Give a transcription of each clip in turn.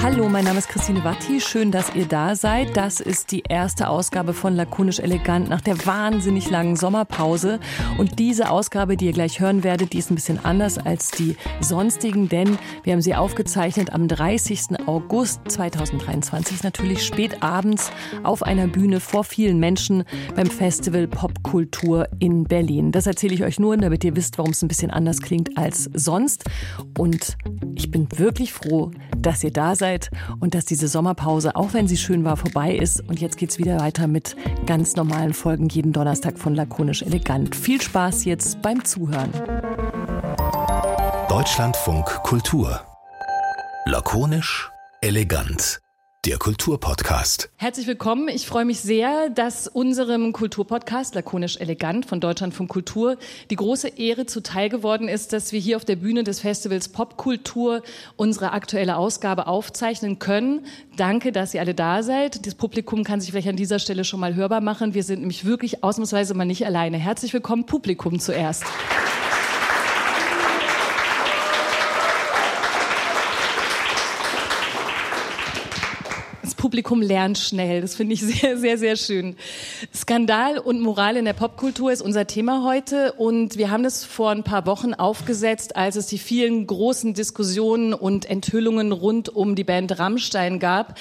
Hallo, mein Name ist Christine Watti. Schön, dass ihr da seid. Das ist die erste Ausgabe von Lakonisch Elegant nach der wahnsinnig langen Sommerpause. Und diese Ausgabe, die ihr gleich hören werdet, die ist ein bisschen anders als die sonstigen, denn wir haben sie aufgezeichnet am 30. August 2023, natürlich spät abends auf einer Bühne vor vielen Menschen beim Festival Popkultur in Berlin. Das erzähle ich euch nur, damit ihr wisst, warum es ein bisschen anders klingt als sonst. Und ich bin wirklich froh, dass ihr da seid seid und dass diese Sommerpause, auch wenn sie schön war, vorbei ist. Und jetzt geht es wieder weiter mit ganz normalen Folgen jeden Donnerstag von Lakonisch Elegant. Viel Spaß jetzt beim Zuhören. Deutschlandfunk Kultur. Lakonisch Elegant der Kulturpodcast. Herzlich willkommen. Ich freue mich sehr, dass unserem Kulturpodcast Lakonisch Elegant von Deutschland von Kultur die große Ehre zuteil geworden ist, dass wir hier auf der Bühne des Festivals Popkultur unsere aktuelle Ausgabe aufzeichnen können. Danke, dass ihr alle da seid. Das Publikum kann sich vielleicht an dieser Stelle schon mal hörbar machen. Wir sind nämlich wirklich ausnahmsweise mal nicht alleine. Herzlich willkommen, Publikum zuerst. Publikum lernt schnell. Das finde ich sehr, sehr, sehr schön. Skandal und Moral in der Popkultur ist unser Thema heute und wir haben das vor ein paar Wochen aufgesetzt, als es die vielen großen Diskussionen und Enthüllungen rund um die Band Rammstein gab.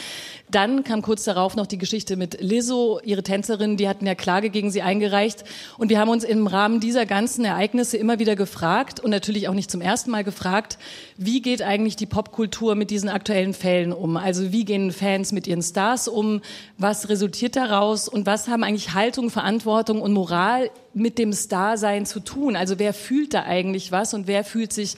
Dann kam kurz darauf noch die Geschichte mit Lizzo, ihre Tänzerin, die hatten ja Klage gegen sie eingereicht. Und wir haben uns im Rahmen dieser ganzen Ereignisse immer wieder gefragt und natürlich auch nicht zum ersten Mal gefragt, wie geht eigentlich die Popkultur mit diesen aktuellen Fällen um? Also wie gehen Fans mit ihren Stars um? Was resultiert daraus? Und was haben eigentlich Haltung, Verantwortung und Moral mit dem Starsein zu tun? Also wer fühlt da eigentlich was und wer fühlt sich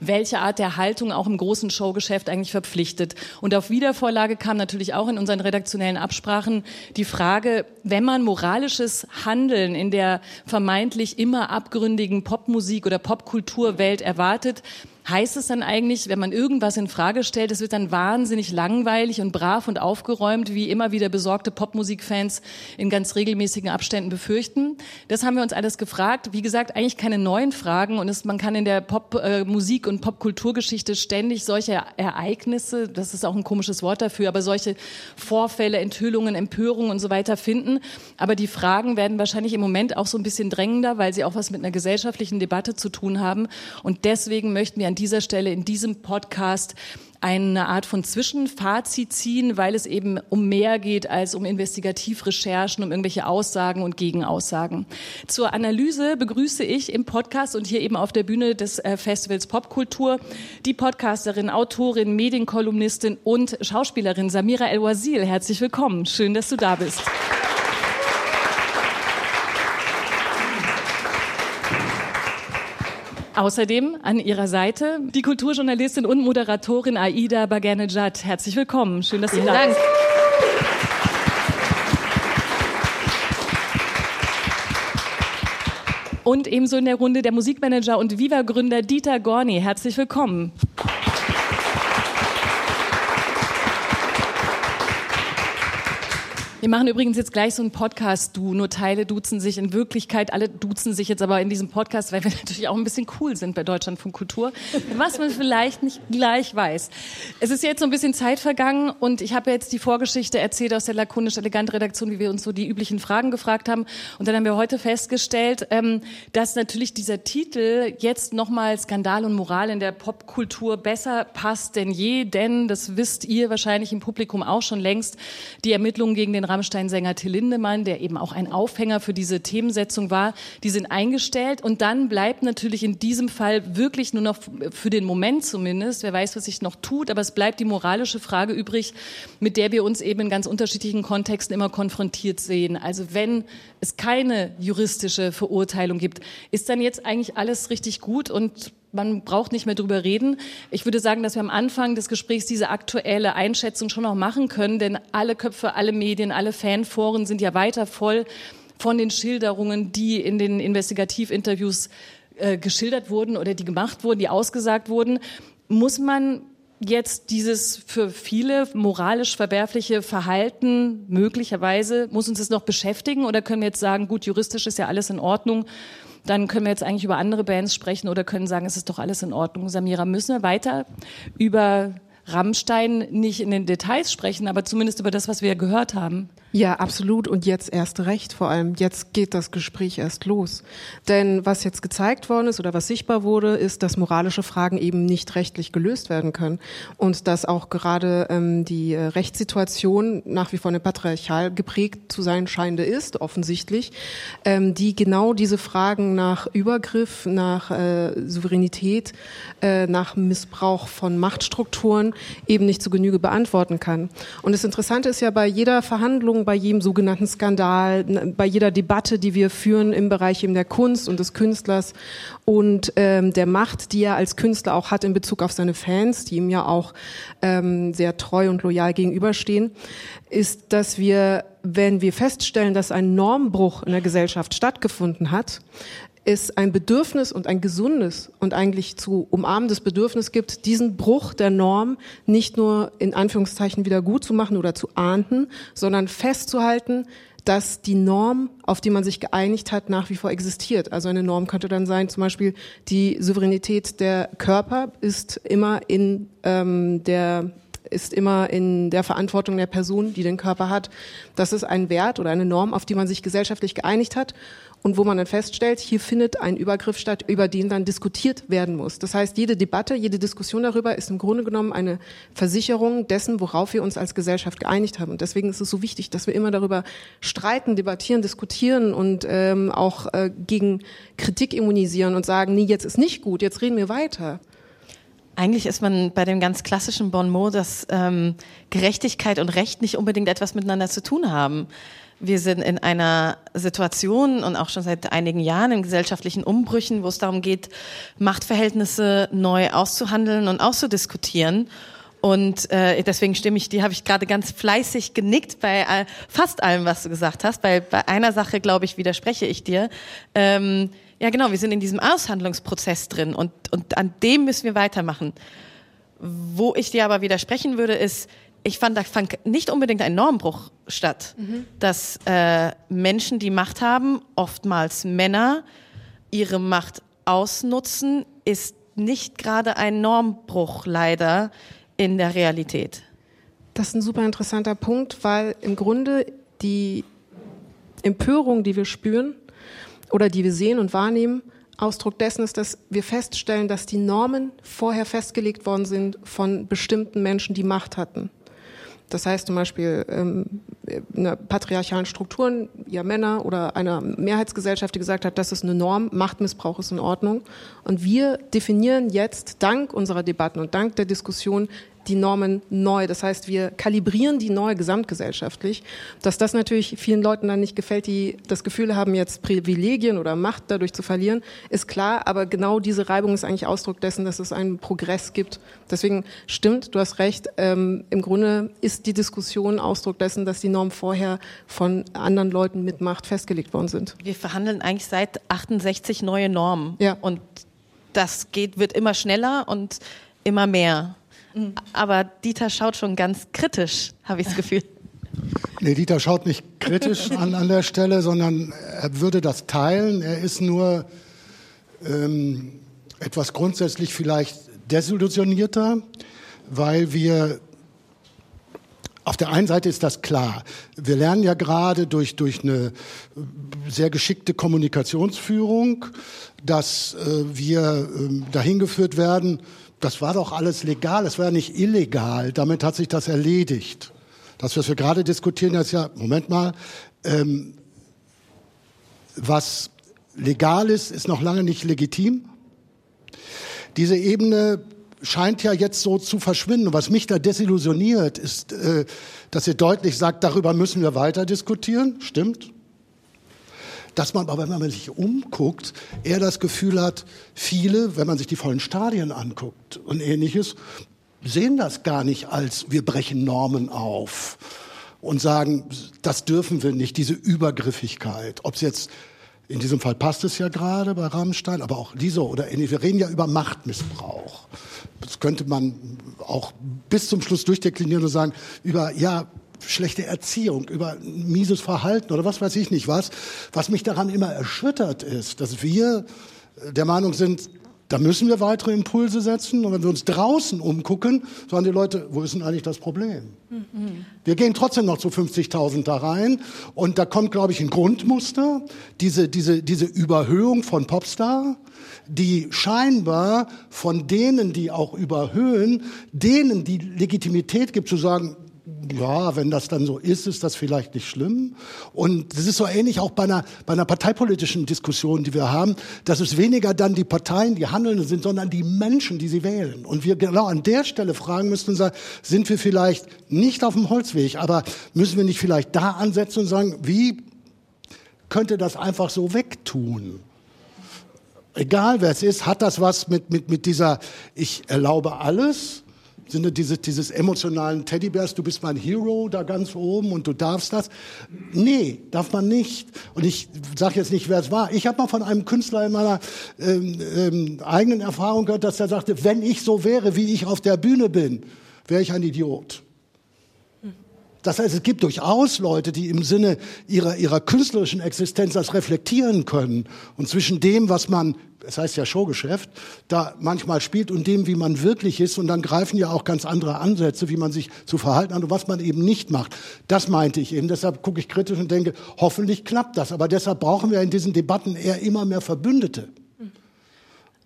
welche Art der Haltung auch im großen Showgeschäft eigentlich verpflichtet. Und auf Wiedervorlage kam natürlich auch in unseren redaktionellen Absprachen die Frage, wenn man moralisches Handeln in der vermeintlich immer abgründigen Popmusik oder Popkulturwelt erwartet, heißt es dann eigentlich, wenn man irgendwas in Frage stellt, es wird dann wahnsinnig langweilig und brav und aufgeräumt, wie immer wieder besorgte Popmusikfans in ganz regelmäßigen Abständen befürchten? Das haben wir uns alles gefragt. Wie gesagt, eigentlich keine neuen Fragen und es, man kann in der Popmusik äh, und Popkulturgeschichte ständig solche Ereignisse, das ist auch ein komisches Wort dafür, aber solche Vorfälle, Enthüllungen, Empörungen und so weiter finden. Aber die Fragen werden wahrscheinlich im Moment auch so ein bisschen drängender, weil sie auch was mit einer gesellschaftlichen Debatte zu tun haben. Und deswegen möchten wir an dieser Stelle in diesem Podcast eine Art von Zwischenfazit ziehen, weil es eben um mehr geht als um Investigativrecherchen, um irgendwelche Aussagen und Gegenaussagen. Zur Analyse begrüße ich im Podcast und hier eben auf der Bühne des äh, Festivals Popkultur die Podcasterin, Autorin, Medienkolumnistin und Schauspielerin Samira El-Wazil. Herzlich willkommen. Schön, dass du da bist. Außerdem an ihrer Seite die Kulturjournalistin und Moderatorin Aida Baganejad. Herzlich willkommen. Schön, dass Sie da sind. Und ebenso in der Runde der Musikmanager und Viva-Gründer Dieter Gorni. Herzlich willkommen. Wir machen übrigens jetzt gleich so einen Podcast-Du. Nur Teile duzen sich in Wirklichkeit, alle duzen sich jetzt aber in diesem Podcast, weil wir natürlich auch ein bisschen cool sind bei Deutschlandfunk Kultur, was man vielleicht nicht gleich weiß. Es ist jetzt so ein bisschen Zeit vergangen und ich habe jetzt die Vorgeschichte erzählt aus der lakonisch elegant Redaktion, wie wir uns so die üblichen Fragen gefragt haben. Und dann haben wir heute festgestellt, ähm, dass natürlich dieser Titel jetzt nochmal Skandal und Moral in der Popkultur besser passt denn je, denn das wisst ihr wahrscheinlich im Publikum auch schon längst, die Ermittlungen gegen den Rammstein-Sänger Till Lindemann, der eben auch ein Aufhänger für diese Themensetzung war, die sind eingestellt. Und dann bleibt natürlich in diesem Fall wirklich nur noch für den Moment zumindest, wer weiß, was sich noch tut, aber es bleibt die moralische Frage übrig, mit der wir uns eben in ganz unterschiedlichen Kontexten immer konfrontiert sehen. Also wenn es keine juristische Verurteilung gibt, ist dann jetzt eigentlich alles richtig gut und man braucht nicht mehr drüber reden. Ich würde sagen, dass wir am Anfang des Gesprächs diese aktuelle Einschätzung schon noch machen können, denn alle Köpfe, alle Medien, alle Fanforen sind ja weiter voll von den Schilderungen, die in den Investigativinterviews äh, geschildert wurden oder die gemacht wurden, die ausgesagt wurden. Muss man jetzt dieses für viele moralisch verwerfliche Verhalten möglicherweise, muss uns das noch beschäftigen oder können wir jetzt sagen, gut, juristisch ist ja alles in Ordnung dann können wir jetzt eigentlich über andere Bands sprechen oder können sagen, es ist doch alles in Ordnung. Samira, müssen wir weiter über Rammstein nicht in den Details sprechen, aber zumindest über das, was wir gehört haben. Ja, absolut. Und jetzt erst recht vor allem. Jetzt geht das Gespräch erst los. Denn was jetzt gezeigt worden ist oder was sichtbar wurde, ist, dass moralische Fragen eben nicht rechtlich gelöst werden können. Und dass auch gerade ähm, die äh, Rechtssituation nach wie vor eine patriarchal geprägt zu sein scheinende ist, offensichtlich, ähm, die genau diese Fragen nach Übergriff, nach äh, Souveränität, äh, nach Missbrauch von Machtstrukturen eben nicht zu Genüge beantworten kann. Und das Interessante ist ja bei jeder Verhandlung, bei jedem sogenannten Skandal, bei jeder Debatte, die wir führen im Bereich eben der Kunst und des Künstlers und ähm, der Macht, die er als Künstler auch hat in Bezug auf seine Fans, die ihm ja auch ähm, sehr treu und loyal gegenüberstehen, ist, dass wir, wenn wir feststellen, dass ein Normbruch in der Gesellschaft stattgefunden hat, es ein Bedürfnis und ein gesundes und eigentlich zu umarmendes Bedürfnis gibt, diesen Bruch der Norm nicht nur in Anführungszeichen wieder gut zu machen oder zu ahnden, sondern festzuhalten, dass die Norm, auf die man sich geeinigt hat, nach wie vor existiert. Also eine Norm könnte dann sein, zum Beispiel die Souveränität der Körper ist immer in ähm, der ist immer in der Verantwortung der Person, die den Körper hat. Das ist ein Wert oder eine Norm, auf die man sich gesellschaftlich geeinigt hat und wo man dann feststellt, hier findet ein Übergriff statt, über den dann diskutiert werden muss. Das heißt, jede Debatte, jede Diskussion darüber ist im Grunde genommen eine Versicherung dessen, worauf wir uns als Gesellschaft geeinigt haben. Und deswegen ist es so wichtig, dass wir immer darüber streiten, debattieren, diskutieren und ähm, auch äh, gegen Kritik immunisieren und sagen, nee, jetzt ist nicht gut, jetzt reden wir weiter. Eigentlich ist man bei dem ganz klassischen Bon mot, dass ähm, Gerechtigkeit und Recht nicht unbedingt etwas miteinander zu tun haben. Wir sind in einer Situation und auch schon seit einigen Jahren in gesellschaftlichen Umbrüchen, wo es darum geht, Machtverhältnisse neu auszuhandeln und auszudiskutieren. Und äh, deswegen stimme ich dir, habe ich gerade ganz fleißig genickt bei all, fast allem, was du gesagt hast. Bei, bei einer Sache, glaube ich, widerspreche ich dir. Ähm, ja, genau, wir sind in diesem Aushandlungsprozess drin und, und an dem müssen wir weitermachen. Wo ich dir aber widersprechen würde, ist, ich fand, da fand nicht unbedingt ein Normbruch statt, mhm. dass äh, Menschen, die Macht haben, oftmals Männer, ihre Macht ausnutzen, ist nicht gerade ein Normbruch leider in der Realität. Das ist ein super interessanter Punkt, weil im Grunde die Empörung, die wir spüren oder die wir sehen und wahrnehmen, Ausdruck dessen ist, dass wir feststellen, dass die Normen vorher festgelegt worden sind von bestimmten Menschen, die Macht hatten. Das heißt zum Beispiel ähm, in patriarchalen Strukturen, ja Männer oder einer Mehrheitsgesellschaft, die gesagt hat, das ist eine Norm, Machtmissbrauch ist in Ordnung. Und wir definieren jetzt dank unserer Debatten und dank der Diskussion die Normen neu. Das heißt, wir kalibrieren die neu gesamtgesellschaftlich. Dass das natürlich vielen Leuten dann nicht gefällt, die das Gefühl haben, jetzt Privilegien oder Macht dadurch zu verlieren, ist klar. Aber genau diese Reibung ist eigentlich Ausdruck dessen, dass es einen Progress gibt. Deswegen stimmt, du hast recht. Ähm, Im Grunde ist die Diskussion Ausdruck dessen, dass die Normen vorher von anderen Leuten mit Macht festgelegt worden sind. Wir verhandeln eigentlich seit 68 neue Normen. Ja. Und das geht, wird immer schneller und immer mehr. Mhm. Aber Dieter schaut schon ganz kritisch, habe ich das Gefühl. Nee, Dieter schaut nicht kritisch an, an der Stelle, sondern er würde das teilen. Er ist nur ähm, etwas grundsätzlich vielleicht desillusionierter, weil wir auf der einen Seite ist das klar. Wir lernen ja gerade durch, durch eine sehr geschickte Kommunikationsführung, dass äh, wir äh, dahin geführt werden, das war doch alles legal, es war ja nicht illegal. Damit hat sich das erledigt. Das, was wir gerade diskutieren, ist ja, Moment mal, ähm, was legal ist, ist noch lange nicht legitim. Diese Ebene scheint ja jetzt so zu verschwinden. was mich da desillusioniert, ist, äh, dass ihr deutlich sagt, darüber müssen wir weiter diskutieren. Stimmt dass man aber, wenn man sich umguckt, eher das Gefühl hat, viele, wenn man sich die vollen Stadien anguckt und ähnliches, sehen das gar nicht als wir brechen Normen auf und sagen, das dürfen wir nicht, diese Übergriffigkeit. Ob es jetzt in diesem Fall passt es ja gerade bei Rammstein, aber auch diese oder ähnlich. Wir reden ja über Machtmissbrauch. Das könnte man auch bis zum Schluss durchdeklinieren und sagen, über, ja, schlechte Erziehung, über mieses Verhalten oder was weiß ich nicht was. Was mich daran immer erschüttert ist, dass wir der Meinung sind, Da müssen wir weitere Impulse setzen. Und wenn wir uns draußen umgucken, sagen die Leute, wo ist denn eigentlich das Problem? Mhm. Wir gehen trotzdem noch zu 50.000 da rein. Und da kommt, glaube ich, ein Grundmuster. Diese, diese, diese Überhöhung von Popstar, die scheinbar von denen, die auch überhöhen, denen die Legitimität gibt zu sagen, ja, wenn das dann so ist, ist das vielleicht nicht schlimm. Und das ist so ähnlich auch bei einer, bei einer parteipolitischen Diskussion, die wir haben, dass es weniger dann die Parteien, die Handelnden sind, sondern die Menschen, die sie wählen. Und wir genau an der Stelle fragen müssen und sagen, sind wir vielleicht nicht auf dem Holzweg, aber müssen wir nicht vielleicht da ansetzen und sagen, wie könnte das einfach so wegtun? Egal wer es ist, hat das was mit, mit, mit dieser, ich erlaube alles, Sinne dieses, dieses emotionalen Teddybärs, du bist mein Hero da ganz oben und du darfst das. Nee, darf man nicht. Und ich sage jetzt nicht, wer es war. Ich habe mal von einem Künstler in meiner ähm, ähm, eigenen Erfahrung gehört, dass er sagte, wenn ich so wäre, wie ich auf der Bühne bin, wäre ich ein Idiot. Das heißt, es gibt durchaus Leute, die im Sinne ihrer, ihrer künstlerischen Existenz das reflektieren können. Und zwischen dem, was man es heißt ja Showgeschäft, da manchmal spielt und dem, wie man wirklich ist. Und dann greifen ja auch ganz andere Ansätze, wie man sich zu verhalten hat und was man eben nicht macht. Das meinte ich eben. Deshalb gucke ich kritisch und denke, hoffentlich klappt das. Aber deshalb brauchen wir in diesen Debatten eher immer mehr Verbündete.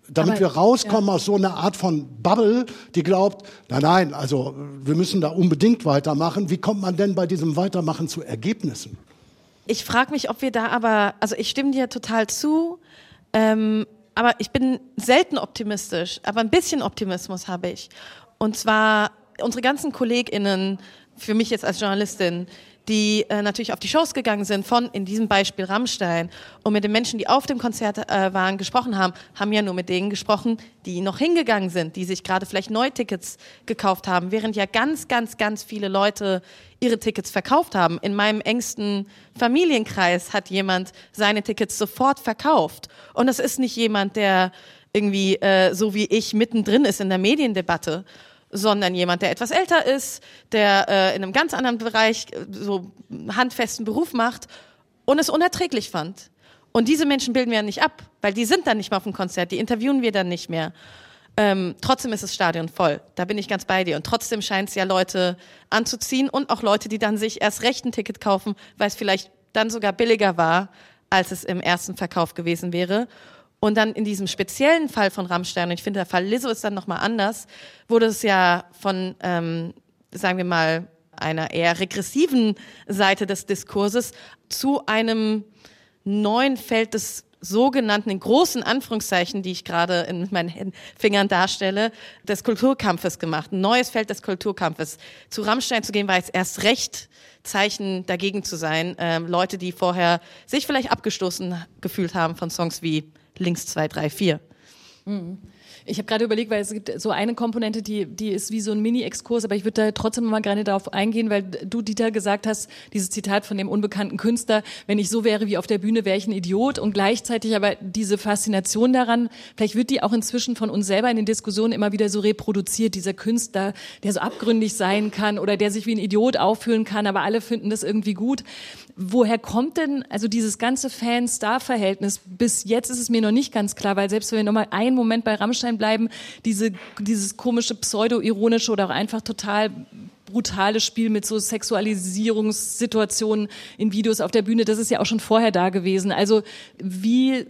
Damit Aber, wir rauskommen ja. aus so einer Art von Bubble, die glaubt, nein, nein, also wir müssen da unbedingt weitermachen. Wie kommt man denn bei diesem Weitermachen zu Ergebnissen? Ich frage mich, ob wir da aber, also ich stimme dir total zu. Ähm, aber ich bin selten optimistisch, aber ein bisschen Optimismus habe ich. Und zwar unsere ganzen KollegInnen, für mich jetzt als Journalistin, die äh, natürlich auf die Shows gegangen sind, von in diesem Beispiel Rammstein und mit den Menschen, die auf dem Konzert äh, waren, gesprochen haben, haben ja nur mit denen gesprochen, die noch hingegangen sind, die sich gerade vielleicht neue Tickets gekauft haben, während ja ganz, ganz, ganz viele Leute ihre Tickets verkauft haben. In meinem engsten Familienkreis hat jemand seine Tickets sofort verkauft. Und das ist nicht jemand, der irgendwie äh, so wie ich mittendrin ist in der Mediendebatte, sondern jemand, der etwas älter ist, der äh, in einem ganz anderen Bereich äh, so handfesten Beruf macht und es unerträglich fand. Und diese Menschen bilden wir ja nicht ab, weil die sind dann nicht mehr auf dem Konzert, die interviewen wir dann nicht mehr. Ähm, trotzdem ist das Stadion voll. Da bin ich ganz bei dir. Und trotzdem scheint es ja Leute anzuziehen und auch Leute, die dann sich erst recht ein Ticket kaufen, weil es vielleicht dann sogar billiger war, als es im ersten Verkauf gewesen wäre. Und dann in diesem speziellen Fall von Rammstein, und ich finde, der Fall Lizzo ist dann nochmal anders, wurde es ja von, ähm, sagen wir mal, einer eher regressiven Seite des Diskurses zu einem neuen Feld des sogenannten, in großen Anführungszeichen, die ich gerade in meinen Fingern darstelle, des Kulturkampfes gemacht. Ein neues Feld des Kulturkampfes. Zu Rammstein zu gehen, war jetzt erst recht Zeichen dagegen zu sein. Ähm, Leute, die vorher sich vielleicht abgestoßen gefühlt haben von Songs wie links zwei, drei, vier. Mhm. Ich habe gerade überlegt, weil es gibt so eine Komponente, die, die ist wie so ein Mini-Exkurs, aber ich würde da trotzdem mal gerne darauf eingehen, weil du, Dieter, gesagt hast, dieses Zitat von dem unbekannten Künstler, wenn ich so wäre wie auf der Bühne, wäre ich ein Idiot und gleichzeitig aber diese Faszination daran, vielleicht wird die auch inzwischen von uns selber in den Diskussionen immer wieder so reproduziert, dieser Künstler, der so abgründig sein kann oder der sich wie ein Idiot auffühlen kann, aber alle finden das irgendwie gut. Woher kommt denn also dieses ganze Fan-Star-Verhältnis? Bis jetzt ist es mir noch nicht ganz klar, weil selbst wenn wir noch mal einen Moment bei Rammstein bleiben, diese, dieses komische pseudo-ironische oder auch einfach total brutale Spiel mit so Sexualisierungssituationen in Videos auf der Bühne, das ist ja auch schon vorher da gewesen. Also wie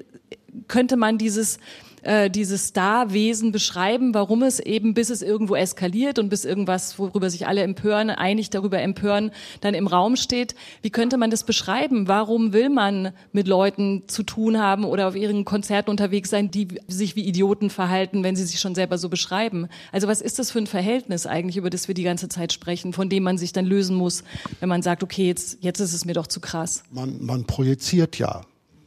könnte man dieses äh, dieses Starwesen beschreiben, warum es eben, bis es irgendwo eskaliert und bis irgendwas, worüber sich alle empören, einig darüber empören, dann im Raum steht. Wie könnte man das beschreiben? Warum will man mit Leuten zu tun haben oder auf ihren Konzerten unterwegs sein, die sich wie Idioten verhalten, wenn sie sich schon selber so beschreiben? Also was ist das für ein Verhältnis eigentlich, über das wir die ganze Zeit sprechen, von dem man sich dann lösen muss, wenn man sagt, okay, jetzt, jetzt ist es mir doch zu krass? Man, man projiziert ja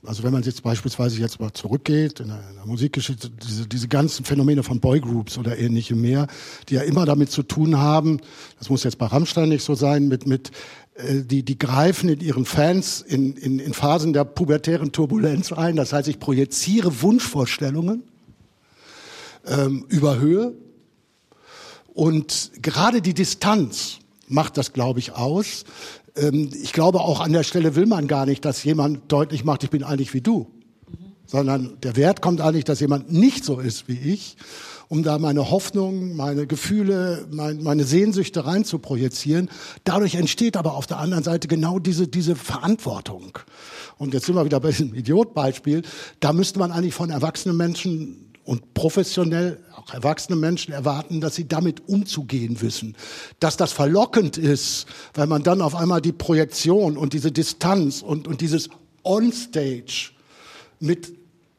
also wenn man jetzt beispielsweise jetzt mal zurückgeht in der, in der Musikgeschichte, diese, diese ganzen Phänomene von Boygroups oder ähnliche mehr, die ja immer damit zu tun haben, das muss jetzt bei Rammstein nicht so sein, mit, mit äh, die, die greifen in ihren Fans in, in, in Phasen der pubertären Turbulenz ein. Das heißt, ich projiziere Wunschvorstellungen ähm, über Höhe und gerade die Distanz macht das, glaube ich, aus. Ähm, ich glaube, auch an der Stelle will man gar nicht, dass jemand deutlich macht, ich bin eigentlich wie du. sondern der Wert kommt eigentlich, dass jemand nicht so ist wie ich, um da meine Hoffnung, meine Gefühle, mein, meine Sehnsüchte rein zu projizieren. Dadurch entsteht aber auf der anderen Seite genau diese, diese Verantwortung. Und jetzt sind wir wieder bei diesem Idiotbeispiel. Da müsste man eigentlich von erwachsenen Menschen und professionell auch erwachsene Menschen erwarten, dass sie damit umzugehen wissen. Dass das verlockend ist, weil man dann auf einmal die Projektion und diese Distanz und, und dieses Onstage mit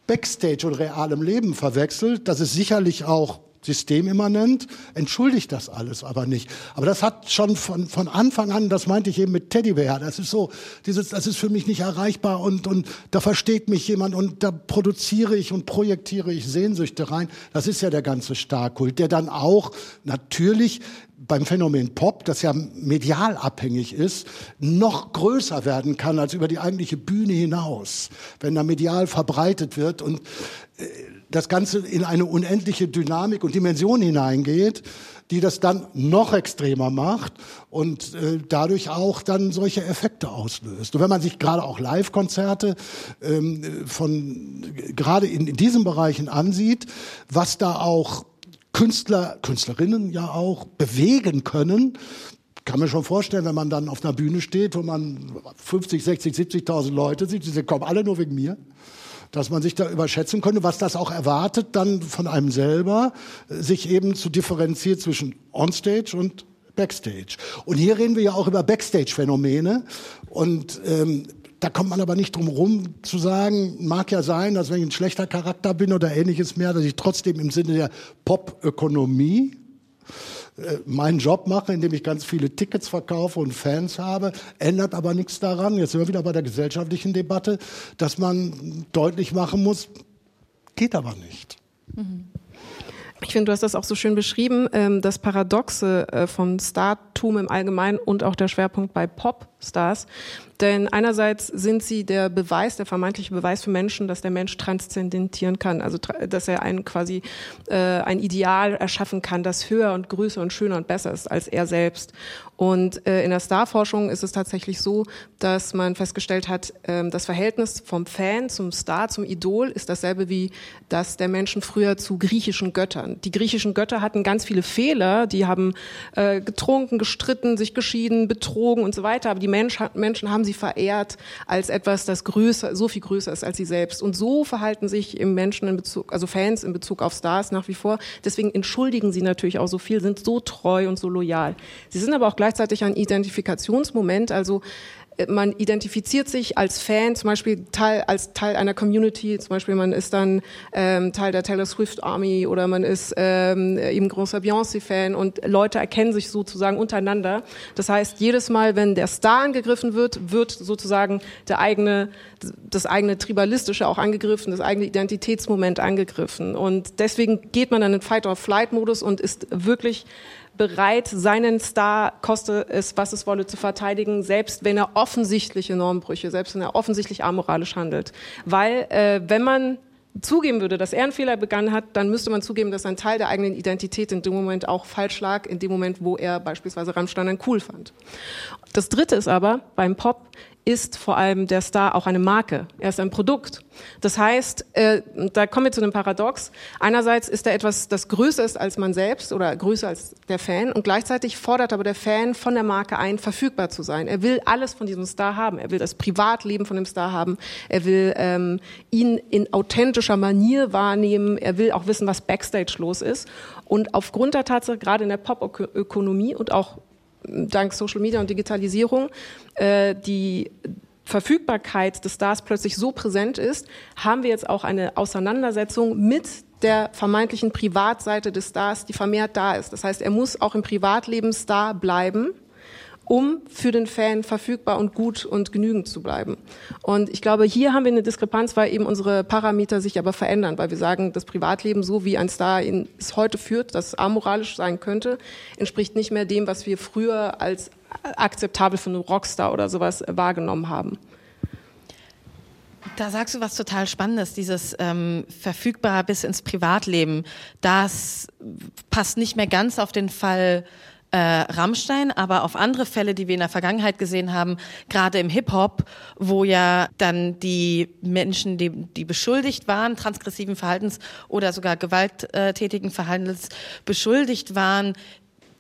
Backstage und realem Leben verwechselt. Das ist sicherlich auch systemimmanent, entschuldigt das alles aber nicht. Aber das hat schon von, von Anfang an, das meinte ich eben mit Teddybär, das ist so, dieses, das ist für mich nicht erreichbar und, und da versteht mich jemand und da produziere ich und projektiere ich Sehnsüchte rein. Das ist ja der ganze Starkult, der dann auch natürlich beim Phänomen Pop, das ja medial abhängig ist, noch größer werden kann als über die eigentliche Bühne hinaus, wenn da medial verbreitet wird und äh, das Ganze in eine unendliche Dynamik und Dimension hineingeht, die das dann noch extremer macht und äh, dadurch auch dann solche Effekte auslöst. Und wenn man sich gerade auch Live-Konzerte ähm, von gerade in, in diesen Bereichen ansieht, was da auch Künstler, Künstlerinnen ja auch bewegen können. Kann mir schon vorstellen, wenn man dann auf einer Bühne steht, wo man 50, 60, 70.000 Leute sieht, die kommen alle nur wegen mir dass man sich da überschätzen könnte, was das auch erwartet dann von einem selber, sich eben zu differenzieren zwischen Onstage und Backstage. Und hier reden wir ja auch über Backstage-Phänomene. Und ähm, da kommt man aber nicht drum rum zu sagen, mag ja sein, dass wenn ich ein schlechter Charakter bin oder ähnliches mehr, dass ich trotzdem im Sinne der Pop-Ökonomie äh, meinen Job mache, indem ich ganz viele Tickets verkaufe und Fans habe, ändert aber nichts daran. Jetzt sind wir wieder bei der gesellschaftlichen Debatte, dass man deutlich machen muss, geht aber nicht. Mhm. Ich finde, du hast das auch so schön beschrieben, ähm, das Paradoxe äh, von Startum im Allgemeinen und auch der Schwerpunkt bei Popstars. Denn einerseits sind sie der Beweis, der vermeintliche Beweis für Menschen, dass der Mensch transzendentieren kann, also dass er ein quasi äh, ein Ideal erschaffen kann, das höher und größer und schöner und besser ist als er selbst. Und äh, in der Starforschung ist es tatsächlich so, dass man festgestellt hat, äh, das Verhältnis vom Fan zum Star, zum Idol ist dasselbe wie das der Menschen früher zu griechischen Göttern. Die griechischen Götter hatten ganz viele Fehler, die haben äh, getrunken, gestritten, sich geschieden, betrogen und so weiter, aber die Mensch, Menschen haben sie verehrt als etwas, das größer, so viel größer ist als sie selbst. Und so verhalten sich im Menschen in Bezug, also Fans in Bezug auf Stars nach wie vor. Deswegen entschuldigen sie natürlich auch so viel, sind so treu und so loyal. Sie sind aber auch gleichzeitig ein Identifikationsmoment, also man identifiziert sich als Fan, zum Beispiel Teil, als Teil einer Community, zum Beispiel man ist dann ähm, Teil der Taylor Swift Army oder man ist ähm, eben großer Beyoncé-Fan und Leute erkennen sich sozusagen untereinander. Das heißt, jedes Mal, wenn der Star angegriffen wird, wird sozusagen der eigene, das eigene Tribalistische auch angegriffen, das eigene Identitätsmoment angegriffen. Und deswegen geht man dann in Fight-or-Flight-Modus und ist wirklich bereit, seinen Star, koste es, was es wolle, zu verteidigen, selbst wenn er offensichtliche Normbrüche, selbst wenn er offensichtlich amoralisch handelt. Weil äh, wenn man zugeben würde, dass er einen Fehler begangen hat, dann müsste man zugeben, dass ein Teil der eigenen Identität in dem Moment auch falsch lag, in dem Moment, wo er beispielsweise Rammstein ein cool fand. Das Dritte ist aber, beim Pop ist vor allem der Star auch eine Marke. Er ist ein Produkt. Das heißt, äh, da kommen wir zu einem Paradox. Einerseits ist er etwas, das größer ist als man selbst oder größer als der Fan und gleichzeitig fordert aber der Fan von der Marke ein, verfügbar zu sein. Er will alles von diesem Star haben. Er will das Privatleben von dem Star haben. Er will ähm, ihn in authentischer Manier wahrnehmen. Er will auch wissen, was Backstage los ist. Und aufgrund der Tatsache, gerade in der Pop-Ökonomie und auch dank Social Media und Digitalisierung äh, die Verfügbarkeit des Stars plötzlich so präsent ist, haben wir jetzt auch eine Auseinandersetzung mit der vermeintlichen Privatseite des Stars, die vermehrt da ist. Das heißt, er muss auch im Privatleben Star bleiben um für den Fan verfügbar und gut und genügend zu bleiben. Und ich glaube, hier haben wir eine Diskrepanz, weil eben unsere Parameter sich aber verändern, weil wir sagen, das Privatleben, so wie ein Star ihn es heute führt, das amoralisch sein könnte, entspricht nicht mehr dem, was wir früher als akzeptabel für einen Rockstar oder sowas wahrgenommen haben. Da sagst du was total Spannendes, dieses ähm, verfügbar bis ins Privatleben. Das passt nicht mehr ganz auf den Fall äh, Rammstein, aber auf andere Fälle, die wir in der Vergangenheit gesehen haben, gerade im Hip-Hop, wo ja dann die Menschen, die, die beschuldigt waren, transgressiven Verhaltens oder sogar gewalttätigen Verhaltens beschuldigt waren,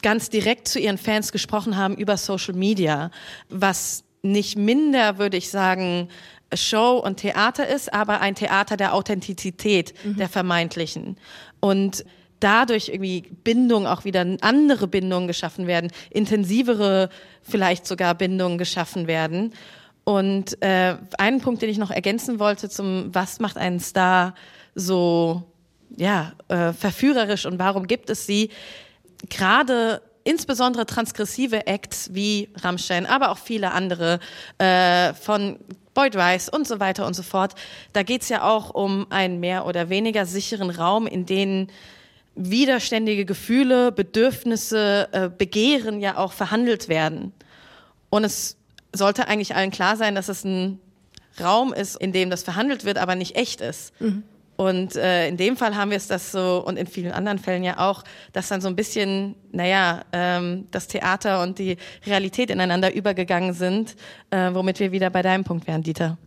ganz direkt zu ihren Fans gesprochen haben über Social Media, was nicht minder, würde ich sagen, Show und Theater ist, aber ein Theater der Authentizität, mhm. der vermeintlichen. Und dadurch irgendwie Bindungen auch wieder andere Bindungen geschaffen werden, intensivere vielleicht sogar Bindungen geschaffen werden. Und äh, einen Punkt, den ich noch ergänzen wollte zum Was macht einen Star so ja äh, verführerisch und warum gibt es sie? Gerade insbesondere transgressive Acts wie Rammstein, aber auch viele andere äh, von Boyd Rice und so weiter und so fort. Da geht's ja auch um einen mehr oder weniger sicheren Raum, in dem widerständige Gefühle, Bedürfnisse, äh, Begehren ja auch verhandelt werden. Und es sollte eigentlich allen klar sein, dass es ein Raum ist, in dem das verhandelt wird, aber nicht echt ist. Mhm. Und äh, in dem Fall haben wir es das so und in vielen anderen Fällen ja auch, dass dann so ein bisschen, naja, ähm, das Theater und die Realität ineinander übergegangen sind, äh, womit wir wieder bei deinem Punkt wären, Dieter.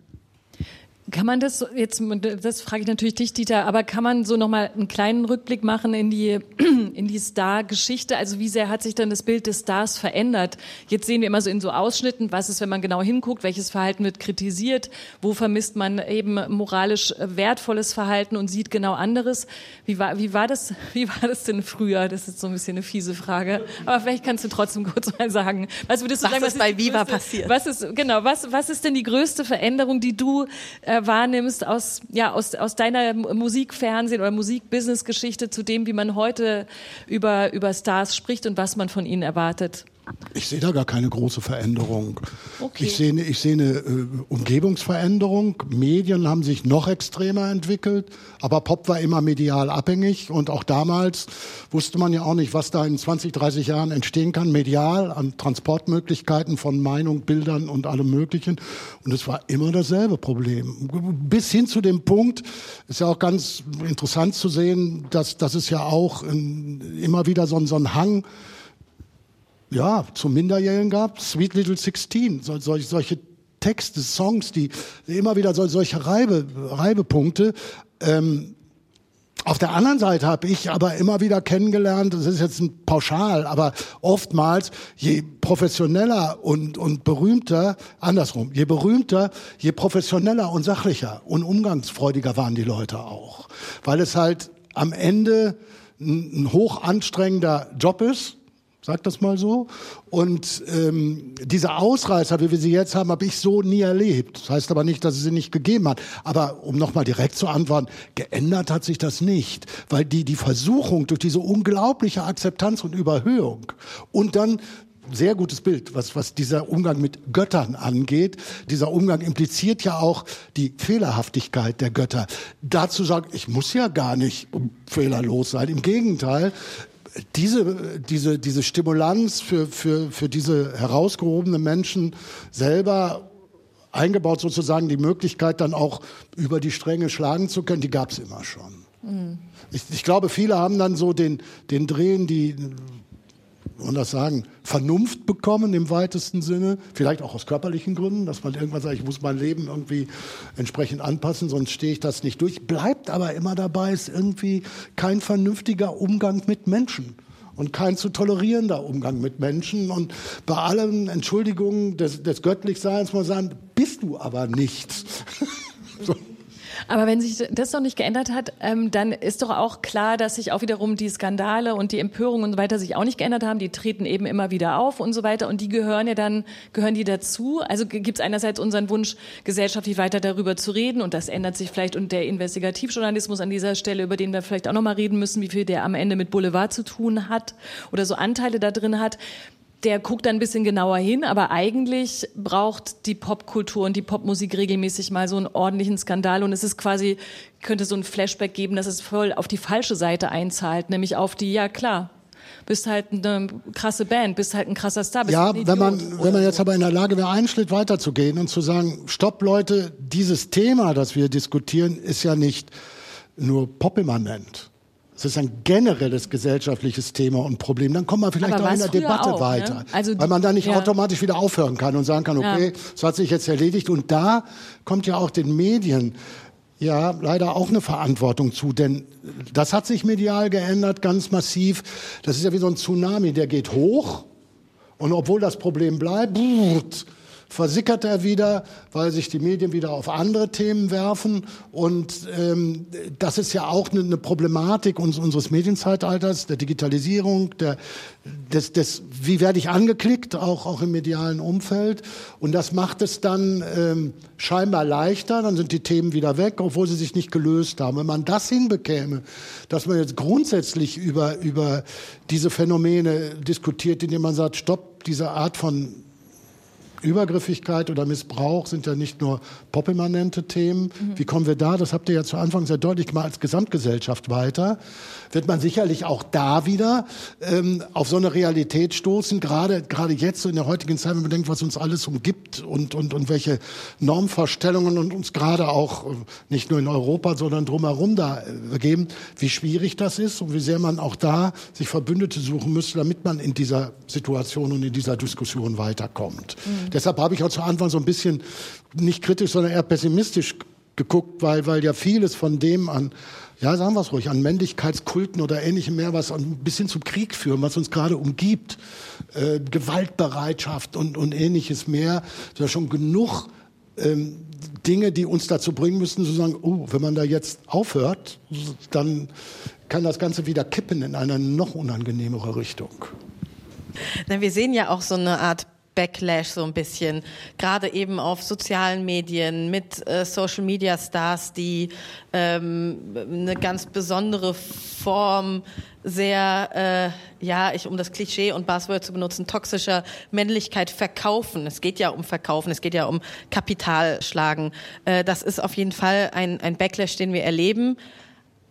Kann man das jetzt, das frage ich natürlich dich, Dieter, aber kann man so nochmal einen kleinen Rückblick machen in die, in die Star-Geschichte? Also wie sehr hat sich dann das Bild des Stars verändert? Jetzt sehen wir immer so in so Ausschnitten, was ist, wenn man genau hinguckt, welches Verhalten wird kritisiert, wo vermisst man eben moralisch wertvolles Verhalten und sieht genau anderes. Wie war, wie war das, wie war das denn früher? Das ist so ein bisschen eine fiese Frage. Aber vielleicht kannst du trotzdem kurz mal sagen, was würdest du was sagen, was ist bei Viva größte, passiert? Was ist, genau, was, was ist denn die größte Veränderung, die du äh, wahrnimmst aus, ja, aus, aus deiner Musikfernsehen oder Musikbusiness-Geschichte zu dem, wie man heute über, über Stars spricht und was man von ihnen erwartet? Ich sehe da gar keine große Veränderung. Okay. Ich sehe, ich sehe eine äh, Umgebungsveränderung. Medien haben sich noch extremer entwickelt, aber Pop war immer medial abhängig und auch damals wusste man ja auch nicht, was da in 20, 30 Jahren entstehen kann, medial an Transportmöglichkeiten von Meinung, Bildern und allem Möglichen. Und es war immer dasselbe Problem. Bis hin zu dem Punkt, ist ja auch ganz interessant zu sehen, dass, dass es ja auch in, immer wieder so, so ein Hang ja, zum Minderjährigen gab, Sweet Little Sixteen, so, solche, solche Texte, Songs, die immer wieder so, solche Reibe, Reibepunkte. Ähm, auf der anderen Seite habe ich aber immer wieder kennengelernt, das ist jetzt ein Pauschal, aber oftmals, je professioneller und, und berühmter, andersrum, je berühmter, je professioneller und sachlicher und umgangsfreudiger waren die Leute auch. Weil es halt am Ende ein, ein hoch anstrengender Job ist, Sag das mal so. Und ähm, diese Ausreißer, wie wir sie jetzt haben, habe ich so nie erlebt. Das heißt aber nicht, dass es sie nicht gegeben hat. Aber um nochmal direkt zu antworten, geändert hat sich das nicht. Weil die, die Versuchung durch diese unglaubliche Akzeptanz und Überhöhung und dann sehr gutes Bild, was, was dieser Umgang mit Göttern angeht. Dieser Umgang impliziert ja auch die Fehlerhaftigkeit der Götter. Dazu sagen, ich muss ja gar nicht fehlerlos sein. Im Gegenteil, diese, diese, diese Stimulanz für, für, für diese herausgehobenen Menschen selber eingebaut sozusagen die Möglichkeit dann auch über die Stränge schlagen zu können, die gab es immer schon. Mhm. Ich, ich, glaube, viele haben dann so den, den Drehen, die man das sagen, Vernunft bekommen im weitesten Sinne, vielleicht auch aus körperlichen Gründen, dass man irgendwann sagt, ich muss mein Leben irgendwie entsprechend anpassen, sonst stehe ich das nicht durch. Bleibt aber immer dabei, ist irgendwie kein vernünftiger Umgang mit Menschen und kein zu tolerierender Umgang mit Menschen. Und bei allen Entschuldigungen des, des Göttlichseins muss man sagen, bist du aber nichts. so. Aber wenn sich das noch nicht geändert hat, ähm, dann ist doch auch klar, dass sich auch wiederum die Skandale und die Empörungen und so weiter sich auch nicht geändert haben. Die treten eben immer wieder auf und so weiter. Und die gehören ja dann, gehören die dazu. Also gibt es einerseits unseren Wunsch, gesellschaftlich weiter darüber zu reden. Und das ändert sich vielleicht. Und der Investigativjournalismus an dieser Stelle, über den wir vielleicht auch nochmal reden müssen, wie viel der am Ende mit Boulevard zu tun hat oder so Anteile da drin hat der guckt dann ein bisschen genauer hin, aber eigentlich braucht die Popkultur und die Popmusik regelmäßig mal so einen ordentlichen Skandal und es ist quasi, könnte so ein Flashback geben, dass es voll auf die falsche Seite einzahlt, nämlich auf die, ja klar, bist halt eine krasse Band, bist halt ein krasser Star. Bist ja, wenn man, wenn man jetzt aber in der Lage wäre, einen Schritt weiter zu gehen und zu sagen, stopp Leute, dieses Thema, das wir diskutieren, ist ja nicht nur popimmanent Es ist ein generelles gesellschaftliches Thema und Problem. Dann kommt man vielleicht auch in der Debatte auch, ne? weiter. Also weil man da nicht ja. automatisch wieder aufhören kann und sagen kann, okay, das hat sich jetzt erledigt. Und da kommt ja auch den Medien ja leider auch eine Verantwortung zu. Denn das hat sich medial geändert, ganz massiv. Das ist ja wie so ein Tsunami, der geht hoch. Und obwohl das Problem bleibt, brrrt, versickert er wieder, weil sich die Medien wieder auf andere Themen werfen. Und ähm, das ist ja auch eine, eine Problematik uns, unseres Medienzeitalters, der Digitalisierung, der, des, des, wie werde ich angeklickt, auch, auch im medialen Umfeld. Und das macht es dann ähm, scheinbar leichter, dann sind die Themen wieder weg, obwohl sie sich nicht gelöst haben. Wenn man das hinbekäme, dass man jetzt grundsätzlich über, über diese Phänomene diskutiert, indem man sagt, stopp, diese Art von Übergriffigkeit oder Missbrauch sind ja nicht nur popimmanente Themen. Wie kommen wir da? Das habt ihr ja zu Anfang sehr deutlich gemacht als Gesamtgesellschaft weiter. Wird man sicherlich auch da wieder ähm, auf so eine Realität stoßen, gerade gerade jetzt so in der heutigen Zeit, wenn man denkt, was uns alles umgibt und und und welche Normvorstellungen und uns gerade auch äh, nicht nur in Europa, sondern drumherum da äh, geben, wie schwierig das ist und wie sehr man auch da sich Verbündete suchen müsste, damit man in dieser Situation und in dieser Diskussion weiterkommt. Deshalb habe ich auch zu Anfang so ein bisschen nicht kritisch, sondern eher pessimistisch geguckt, weil, weil ja vieles von dem an, ja, sagen wir es ruhig, an Männlichkeitskulten oder ähnlichem mehr, was ein bisschen zum Krieg führen, was uns gerade umgibt, äh, Gewaltbereitschaft und, und ähnliches mehr, da schon genug ähm, Dinge, die uns dazu bringen müssen, zu sagen, oh, wenn man da jetzt aufhört, dann kann das Ganze wieder kippen in eine noch unangenehmere Richtung. Na, wir sehen ja auch so eine Art Backlash so ein bisschen, gerade eben auf sozialen Medien mit äh, Social Media Stars, die ähm, eine ganz besondere Form sehr, äh, ja, ich um das Klischee und Buzzword zu benutzen, toxischer Männlichkeit verkaufen. Es geht ja um Verkaufen, es geht ja um Kapital schlagen. Äh, das ist auf jeden Fall ein, ein Backlash, den wir erleben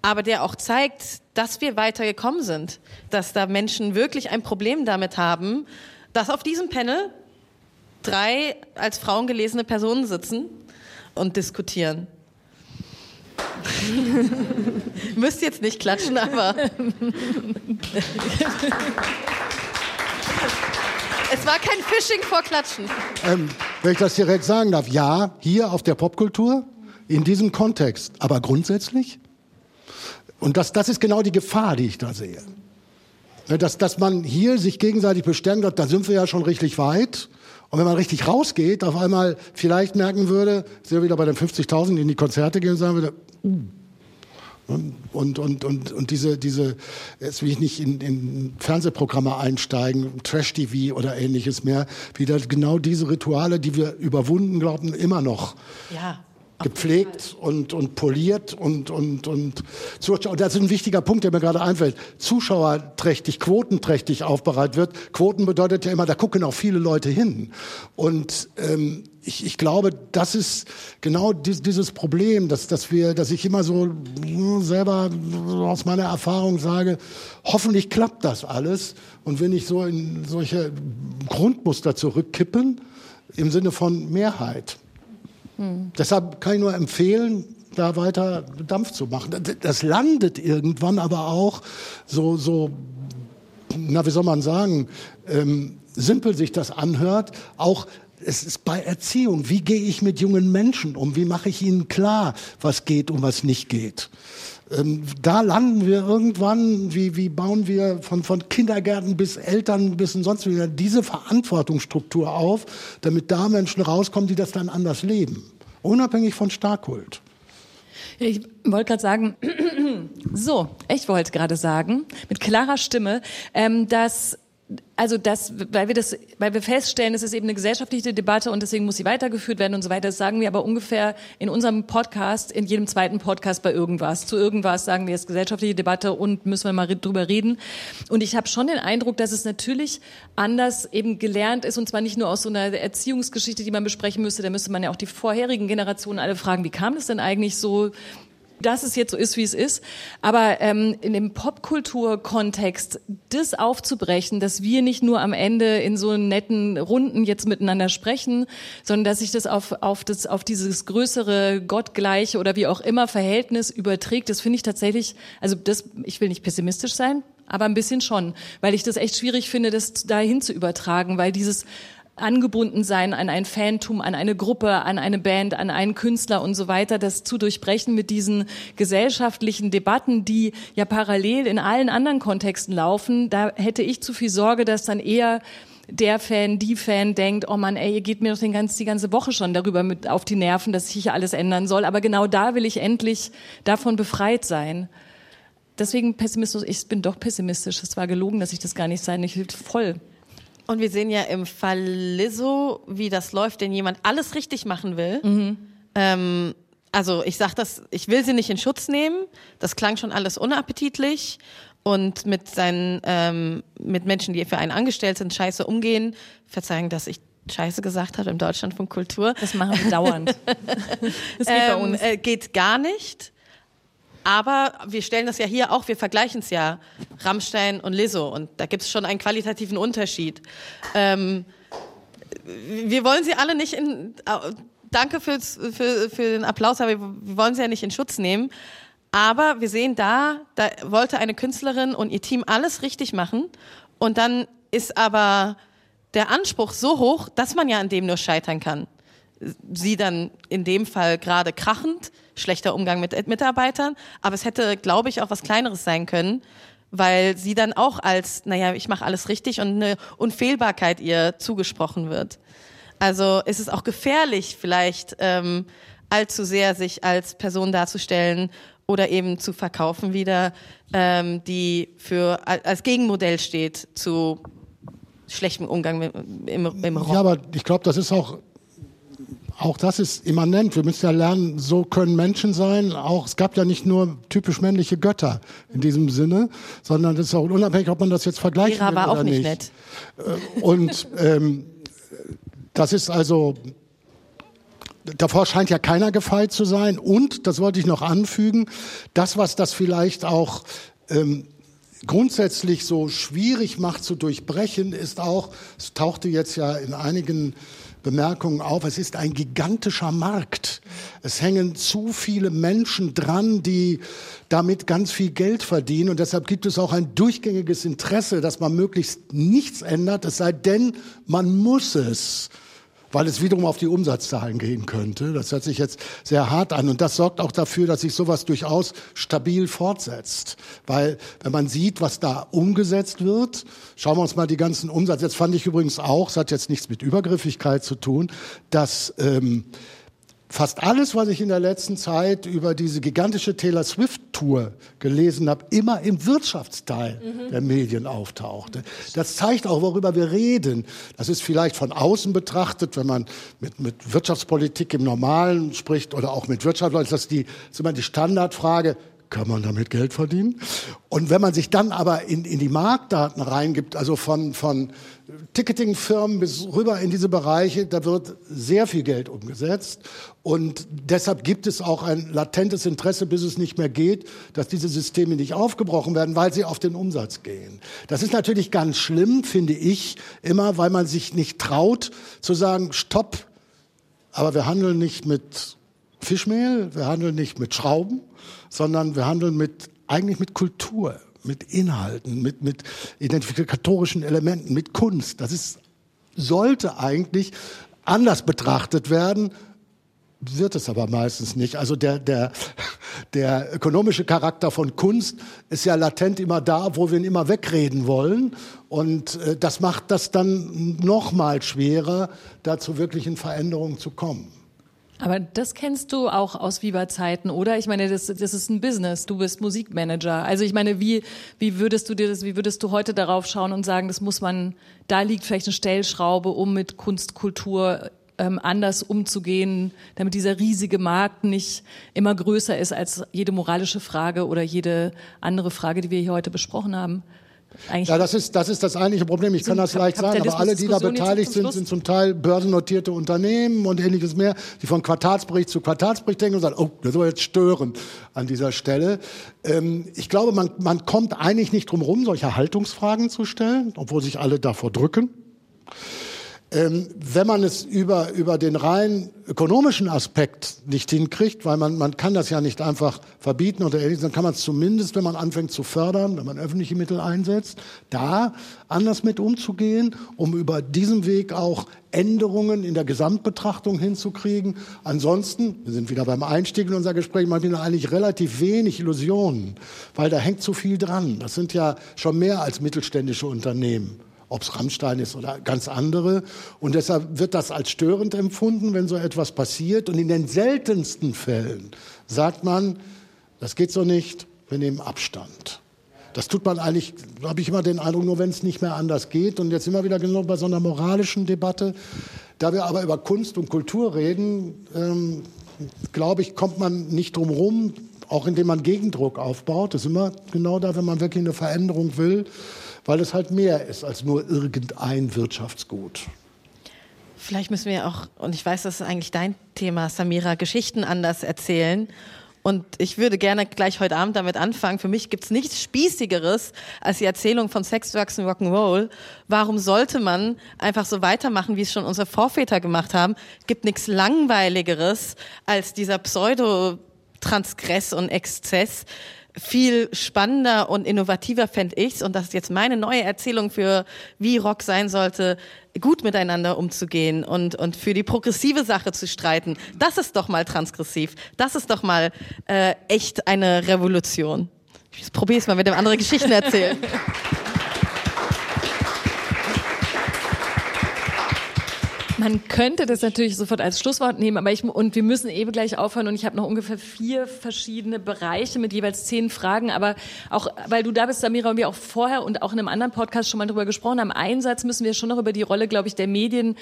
aber der auch zeigt, dass wir weitergekommen sind, dass da Menschen wirklich ein Problem damit haben, dass auf diesem Panel drei als Frauen gelesene Personen sitzen und diskutieren. Müsst jetzt nicht klatschen, aber es war kein Phishing vor Klatschen. Ähm, wenn ich das direkt sagen darf, ja, hier auf der Popkultur, in diesem Kontext, aber grundsätzlich. Und das, das ist genau die Gefahr, die ich da sehe. Ne, Dass, dass man hier sich gegenseitig bestärkt hat, da sind wir ja schon richtig weit. Und wenn man richtig rausgeht, auf einmal vielleicht merken würde, sind wir wieder bei den 50.000, die in die Konzerte gehen sagen würde, uh. Und, und, und, und diese, diese, jetzt will ich nicht in, in Fernsehprogramme einsteigen, Trash-TV oder ähnliches mehr, wieder genau diese Rituale, die wir überwunden glauben, immer noch Ja. Gepflegt und, und poliert und, und, und, Zuschauer- das ist ein wichtiger Punkt, der mir gerade einfällt, zuschauerträchtig, quotenträchtig aufbereitet wird. Quoten bedeutet ja immer, da gucken auch viele Leute hin. Und ähm, ich, ich glaube, das ist genau dies, dieses Problem, dass, dass wir, dass ich immer so mh, selber aus meiner Erfahrung sage, hoffentlich klappt das alles und wenn ich so in solche Grundmuster zurückkippen, im Sinne von Mehrheit. Deshalb kann ich nur empfehlen, da weiter Dampf zu machen. Das- landet irgendwann aber auch so, so na, wie soll man sagen, ähm, simpel sich das anhört, auch es ist bei Erziehung. Wie gehe ich mit jungen Menschen um? Wie mache ich ihnen klar, was geht und was nicht geht? Ähm, da landen wir irgendwann, wie, wie bauen wir von, von Kindergärten bis Eltern bis und sonst wieder diese Verantwortungsstruktur auf, damit da Menschen rauskommen, die das dann anders leben. Unabhängig von Starkkult. Ich wollte gerade sagen, so, ich wollte gerade sagen, mit klarer Stimme, ähm, dass also das, weil wir das, weil wir feststellen, es ist eben eine gesellschaftliche Debatte und deswegen muss sie weitergeführt werden und so weiter. Das sagen wir aber ungefähr in unserem Podcast, in jedem zweiten Podcast bei irgendwas. Zu irgendwas sagen wir, es ist gesellschaftliche Debatte und müssen wir mal drüber reden. Und ich habe schon den Eindruck, dass es natürlich anders eben gelernt ist und zwar nicht nur aus so einer Erziehungsgeschichte, die man besprechen müsste. Da müsste man ja auch die vorherigen Generationen alle fragen, wie kam das denn eigentlich so? Dass es jetzt so ist, wie es ist. Aber ähm, in dem Popkultur-Kontext das aufzubrechen, dass wir nicht nur am Ende in so netten Runden jetzt miteinander sprechen, sondern dass sich das auf, auf, das, auf dieses größere, gottgleiche oder wie auch immer Verhältnis überträgt, das finde ich tatsächlich, also das, ich will nicht pessimistisch sein, aber ein bisschen schon, weil ich das echt schwierig finde, das dahin zu übertragen, weil dieses angebunden sein an ein Fantum, an eine Gruppe, an eine Band, an einen Künstler und so weiter, das zu durchbrechen mit diesen gesellschaftlichen Debatten, die ja parallel in allen anderen Kontexten laufen, da hätte ich zu viel Sorge, dass dann eher der Fan, die Fan denkt, oh Mann, ey, ihr geht mir doch den ganz, die ganze Woche schon darüber mit auf die Nerven, dass sich hier alles ändern soll. Aber genau da will ich endlich davon befreit sein. Deswegen pessimistisch, ich bin doch pessimistisch. Es war gelogen, dass ich das gar nicht sein. Ich voll. Und wir sehen ja im Fall Lizzo, wie das läuft, wenn jemand alles richtig machen will. Mhm. Ähm, also ich sag das, ich will sie nicht in Schutz nehmen. Das klang schon alles unappetitlich und mit seinen ähm, mit Menschen, die für einen angestellt sind, scheiße umgehen. Verzeihen, dass ich Scheiße gesagt habe im Deutschland von Kultur. Das machen wir dauernd. das geht ähm, bei uns. Äh, geht gar nicht. Aber wir stellen das ja hier auch, wir vergleichen es ja, Rammstein und Lizzo. Und da gibt es schon einen qualitativen Unterschied. Ähm, wir wollen sie alle nicht in, danke für, für den Applaus, aber wir wollen sie ja nicht in Schutz nehmen. Aber wir sehen da, da wollte eine Künstlerin und ihr Team alles richtig machen. Und dann ist aber der Anspruch so hoch, dass man ja an dem nur scheitern kann. Sie dann in dem Fall gerade krachend, schlechter Umgang mit Mitarbeitern. Aber es hätte, glaube ich, auch was Kleineres sein können, weil sie dann auch als, naja, ich mache alles richtig und eine Unfehlbarkeit ihr zugesprochen wird. Also ist es auch gefährlich, vielleicht ähm, allzu sehr sich als Person darzustellen oder eben zu verkaufen wieder, ähm, die für als Gegenmodell steht zu schlechtem Umgang im, im Rock. Ja, aber ich glaube, das ist auch auch das ist immanent. Wir müssen ja lernen, so können Menschen sein. Auch es gab ja nicht nur typisch männliche Götter in diesem Sinne, sondern es ist auch unabhängig, ob man das jetzt vergleicht Vera war auch nicht, nicht nett. Äh, und ähm, das ist also davor scheint ja keiner gefeit zu sein. Und, das wollte ich noch anfügen, das, was das vielleicht auch ähm, grundsätzlich so schwierig macht zu durchbrechen, ist auch, es tauchte jetzt ja in einigen Bemerkungen auf. Es ist ein gigantischer Markt. Es hängen zu viele Menschen dran, die damit ganz viel Geld verdienen. Und deshalb gibt es auch ein durchgängiges Interesse, dass man möglichst nichts ändert, es sei denn, man muss es weil es wiederum auf die Umsatzzahlen gehen könnte. Das hört sich jetzt sehr hart an und das sorgt auch dafür, dass sich sowas durchaus stabil fortsetzt. Weil wenn man sieht, was da umgesetzt wird, schauen wir uns mal die ganzen Umsätze. Jetzt fand ich übrigens auch, es hat jetzt nichts mit Übergriffigkeit zu tun, dass ähm, fast alles, was ich in der letzten Zeit über diese gigantische Taylor Swift Tour gelesen habe, immer im Wirtschaftsteil mhm. der Medien auftauchte. Das zeigt auch, worüber wir reden. Das ist vielleicht von außen betrachtet, wenn man mit, mit Wirtschaftspolitik im Normalen spricht oder auch mit Wirtschaftsleuten, das ist, die, das ist immer die Standardfrage, kann man damit Geld verdienen? Und wenn man sich dann aber in, in die Marktdaten reingibt, also von, von Ticketingfirmen bis rüber in diese Bereiche, da wird sehr viel Geld umgesetzt. Und deshalb gibt es auch ein latentes Interesse, bis es nicht mehr geht, dass diese Systeme nicht aufgebrochen werden, weil sie auf den Umsatz gehen. Das ist natürlich ganz schlimm, finde ich, immer, weil man sich nicht traut zu sagen, stopp, aber wir handeln nicht mit Fischmehl, wir handeln nicht mit Schrauben, sondern wir handeln mit, eigentlich mit Kultur, mit Inhalten, mit, mit identifikatorischen Elementen, mit Kunst. Das ist, sollte eigentlich anders betrachtet werden, wird es aber meistens nicht. Also der, der, der ökonomische Charakter von Kunst ist ja latent immer da, wo wir ihn immer wegreden wollen. Und äh, das macht das dann noch mal schwerer, da zu wirklichen Veränderungen zu kommen. Aber das kennst du auch aus Viva-Zeiten, oder? Ich meine, das, das ist ein Business. Du bist Musikmanager. Also ich meine, wie, wie würdest du dir das, wie würdest du heute darauf schauen und sagen, das muss man, da liegt vielleicht eine Stellschraube, um mit Kunst, Kultur ähm, anders umzugehen, damit dieser riesige Markt nicht immer größer ist als jede moralische Frage oder jede andere Frage, die wir hier heute besprochen haben. Eigentlich Ja, das ist, das ist das eigentliche Problem. Ich kann das leicht sagen, aber alle, die da beteiligt sind, sind zum Teil börsennotierte Unternehmen und ähnliches mehr, die von Quartalsbericht zu Quartalsbericht denken und sagen, oh, das soll jetzt stören an dieser Stelle. Ähm, ich glaube, man, man kommt eigentlich nicht drum rum, solche Haltungsfragen zu stellen, obwohl sich alle davor drücken. Ähm, wenn man es über, über den rein ökonomischen Aspekt nicht hinkriegt, weil man, man kann das ja nicht einfach verbieten oder ähnliches, dann kann man es zumindest, wenn man anfängt zu fördern, wenn man öffentliche Mittel einsetzt, da anders mit umzugehen, um über diesen Weg auch Änderungen in der Gesamtbetrachtung hinzukriegen. Ansonsten, wir sind wieder beim Einstieg in unser Gespräch, man hat eigentlich relativ wenig Illusionen, weil da hängt zu viel dran. Das sind ja schon mehr als mittelständische Unternehmen ob es Rammstein ist oder ganz andere. Und deshalb wird das als störend empfunden, wenn so etwas passiert. Und in den seltensten Fällen sagt man, das geht so nicht, wir nehmen Abstand. Das tut man eigentlich, habe ich immer den Eindruck, nur wenn es nicht mehr anders geht. Und jetzt immer wieder genau bei so einer moralischen Debatte. Da wir aber über Kunst und Kultur reden, ähm, glaube ich, kommt man nicht drum rum, auch indem man Gegendruck aufbaut. Das ist immer genau da, wenn man wirklich eine Veränderung will, weil es halt mehr ist als nur irgendein Wirtschaftsgut. Vielleicht müssen wir auch, und ich weiß, das ist eigentlich dein Thema, Samira, Geschichten anders erzählen. Und ich würde gerne gleich heute Abend damit anfangen. Für mich gibt's nichts Spießigeres als die Erzählung von Sex, Drugs und Rock'n'Roll. Warum sollte man einfach so weitermachen, wie es schon unsere Vorväter gemacht haben? Gibt nichts Langweiligeres als dieser Pseudo-Transgress und Exzess viel spannender und innovativer fände ich's und das ist jetzt meine neue Erzählung für wie Rock sein sollte, gut miteinander umzugehen und und für die progressive Sache zu streiten. Das ist doch mal transgressiv. Das ist doch mal äh, echt eine Revolution. Ich probiere es mal mit dem anderen Geschichten erzählen. Man könnte das natürlich sofort als Schlusswort nehmen, aber ich und wir müssen eben gleich aufhören und ich habe noch ungefähr vier verschiedene Bereiche mit jeweils zehn Fragen, aber auch weil du da bist, Samira, und wir auch vorher und auch in einem anderen Podcast schon mal drüber gesprochen haben, Einsatz müssen wir schon noch über die Rolle, glaube ich, der Medien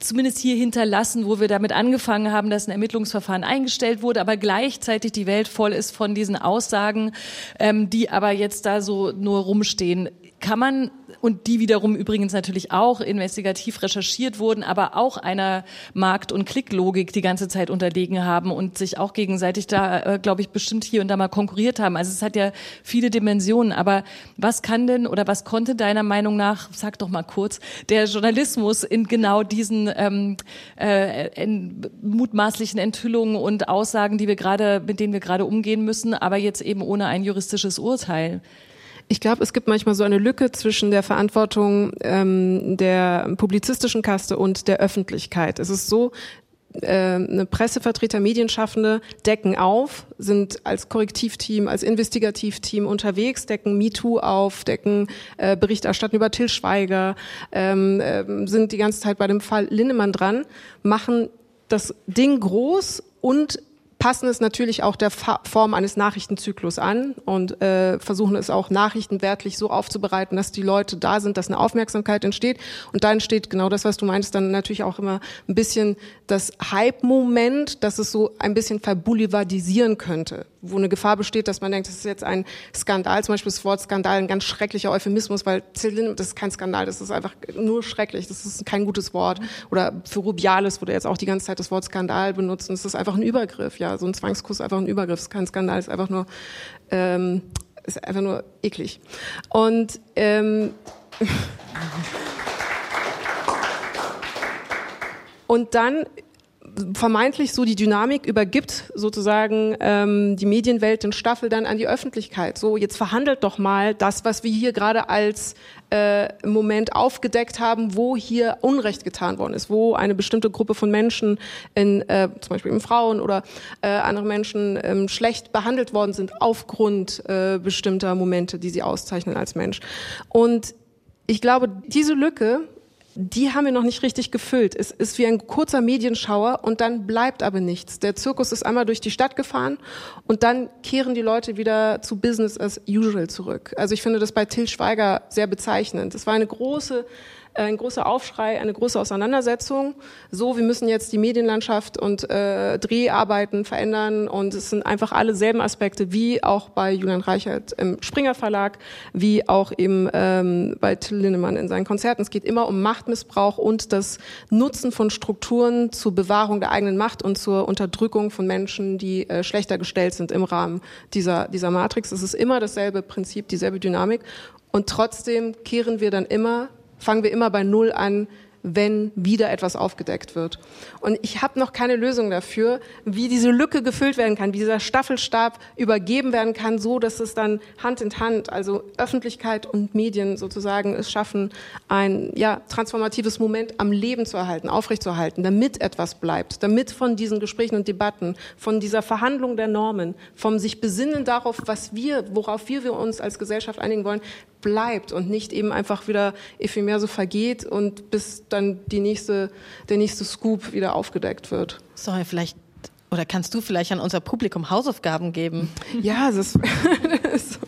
zumindest hier hinterlassen, wo wir damit angefangen haben, dass ein Ermittlungsverfahren eingestellt wurde, aber gleichzeitig die Welt voll ist von diesen Aussagen, ähm, die aber jetzt da so nur rumstehen. Kann man und die wiederum übrigens natürlich auch investigativ recherchiert wurden, aber auch einer Markt- und Klicklogik die ganze Zeit unterlegen haben und sich auch gegenseitig da, äh, glaube ich, bestimmt hier und da mal konkurriert haben. Also es hat ja viele Dimensionen. Aber was kann denn oder was konnte deiner Meinung nach, sag doch mal kurz, der Journalismus in genau diesen ähm, äh, mutmaßlichen Enthüllungen und Aussagen, die wir gerade, mit denen wir gerade umgehen müssen, aber jetzt eben ohne ein juristisches Urteil? Ich glaube, es gibt manchmal so eine Lücke zwischen der Verantwortung ähm, der publizistischen Kaste und der Öffentlichkeit. Es ist so, äh, eine Pressevertreter, Medienschaffende decken auf, sind als Korrektivteam, als Investigativteam unterwegs, decken MeToo auf, decken äh, Berichterstattung über Till Schweiger, ähm, äh, sind die ganze Zeit bei dem Fall Linnemann dran, machen das Ding groß und passen es natürlich auch der Fa Form eines Nachrichtenzyklus an und äh, versuchen es auch nachrichtenwertlich so aufzubereiten, dass die Leute da sind, dass eine Aufmerksamkeit entsteht. Und da entsteht genau das, was du meinst, dann natürlich auch immer ein bisschen das Hype-Moment, dass es so ein bisschen verboulevardisieren könnte, wo eine Gefahr besteht, dass man denkt, das ist jetzt ein Skandal, zum Beispiel das Wort Skandal, ein ganz schrecklicher Euphemismus, weil Zylinder, das ist kein Skandal, das ist einfach nur schrecklich, das ist kein gutes Wort. Oder für Rubiales wurde jetzt auch die ganze Zeit das Wort Skandal benutzt. Und es ist einfach ein Übergriff, ja, so ein Zwangskuss ist einfach ein Übergriff, ist kein Skandal, ist einfach nur, ähm, ist einfach nur eklig. Und ähm, und dann vermeintlich so die Dynamik übergibt sozusagen ähm, die Medienwelt den Staffel dann an die Öffentlichkeit. So, jetzt verhandelt doch mal das, was wir hier gerade als äh, Moment aufgedeckt haben, wo hier Unrecht getan worden ist, wo eine bestimmte Gruppe von Menschen, in, äh, zum Beispiel eben Frauen oder äh, andere Menschen, ähm, schlecht behandelt worden sind aufgrund äh, bestimmter Momente, die sie auszeichnen als Mensch. Und ich glaube, diese Lücke die haben wir noch nicht richtig gefüllt. Es ist wie ein kurzer Medienschauer und dann bleibt aber nichts. Der Zirkus ist einmal durch die Stadt gefahren und dann kehren die Leute wieder zu Business as usual zurück. Also ich finde das bei Till Schweiger sehr bezeichnend. Es war eine große ein großer Aufschrei, eine große Auseinandersetzung. So, wir müssen jetzt die Medienlandschaft und äh, Dreharbeiten verändern und es sind einfach alle selben Aspekte, wie auch bei Julian Reichert im Springer Verlag, wie auch eben ähm, bei Till Linnemann in seinen Konzerten. Es geht immer um Machtmissbrauch und das Nutzen von Strukturen zur Bewahrung der eigenen Macht und zur Unterdrückung von Menschen, die äh, schlechter gestellt sind im Rahmen dieser, dieser Matrix. Es ist immer dasselbe Prinzip, dieselbe Dynamik. Und trotzdem kehren wir dann immer, fangen wir immer bei Null an, wenn wieder etwas aufgedeckt wird. Und ich habe noch keine Lösung dafür, wie diese Lücke gefüllt werden kann, wie dieser Staffelstab übergeben werden kann, so dass es dann Hand in Hand, also Öffentlichkeit und Medien sozusagen es schaffen, ein ja, transformatives Moment am Leben zu erhalten, aufrechtzuerhalten, damit etwas bleibt, damit von diesen Gesprächen und Debatten, von dieser Verhandlung der Normen, vom sich besinnen darauf, was wir, worauf wir, wir uns als Gesellschaft einigen wollen, bleibt und nicht eben einfach wieder ephemer so vergeht und bis dann die nächste, der nächste Scoop wieder aufgedeckt wird. Sorry, vielleicht oder kannst du vielleicht an unser Publikum Hausaufgaben geben? Ja, das ist,